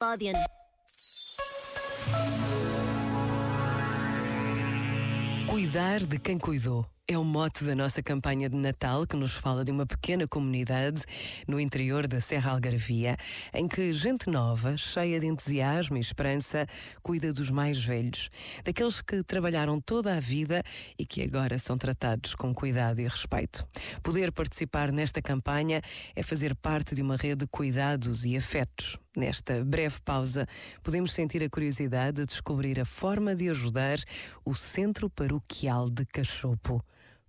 Guardian. Cuidar de quem cuidou. É o mote da nossa campanha de Natal que nos fala de uma pequena comunidade no interior da Serra Algarvia, em que gente nova, cheia de entusiasmo e esperança, cuida dos mais velhos, daqueles que trabalharam toda a vida e que agora são tratados com cuidado e respeito. Poder participar nesta campanha é fazer parte de uma rede de cuidados e afetos. Nesta breve pausa, podemos sentir a curiosidade de descobrir a forma de ajudar o Centro Paroquial de Cachopo.